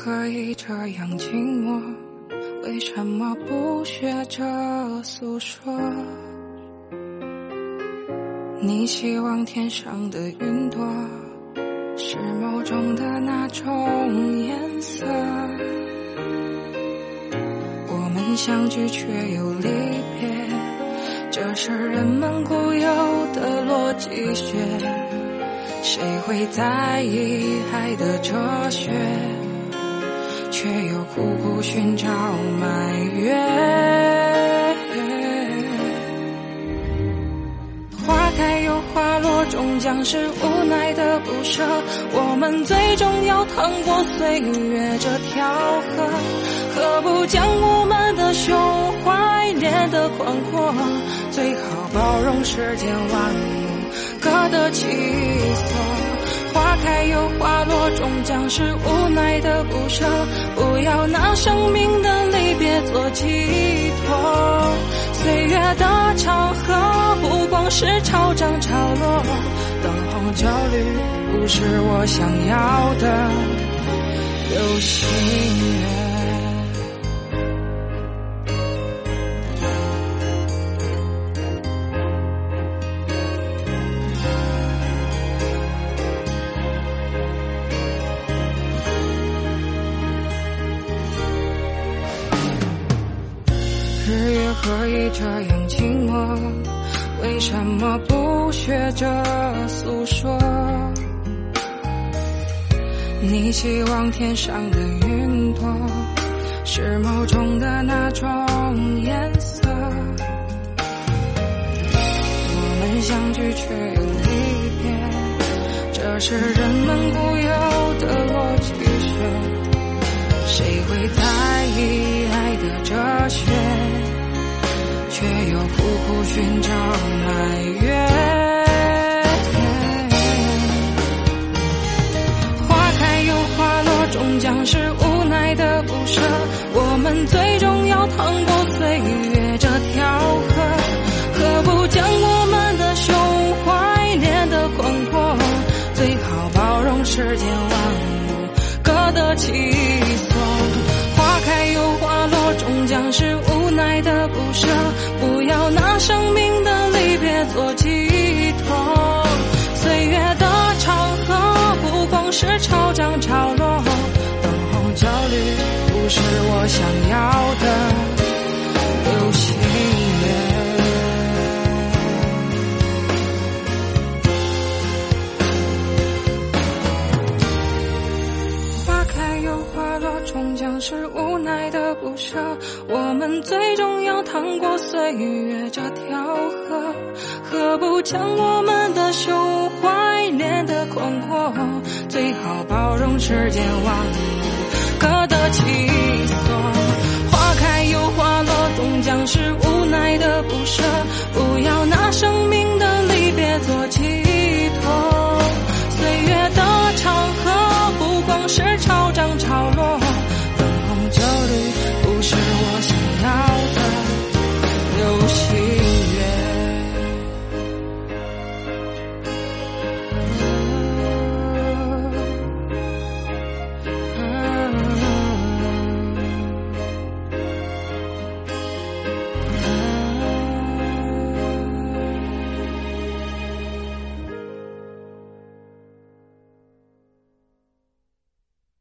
何以这样寂寞？为什么不学着诉说？你希望天上的云朵是某种的那种颜色？我们相聚却又离别，这是人们固有的逻辑学。谁会在意爱的哲学？却又苦苦寻找埋怨。花开又花落，终将是无奈的不舍。我们最终要趟过岁月这条河，何不将我们的胸怀练得宽阔？最好包容世间万物各得其所。花开又花落，终将是无奈的不舍。要拿生命的离别做寄托。岁月的长河，不光是潮涨潮落。灯红酒绿，不是我想要的流星日月何以这样寂寞？为什么不学着诉说？你希望天上的云朵是某种的那种颜色？我们相聚却又离别，这是人们固有不寻找爱。是潮涨潮落。等候焦虑，不是我想要的流星月。花开又花落，终将是无奈的不舍。我们最终要趟过岁月这条河，何不将我们的胸怀练得？好包容世间万物各得其所。花开又花落，终将是无奈的不舍。不要拿生。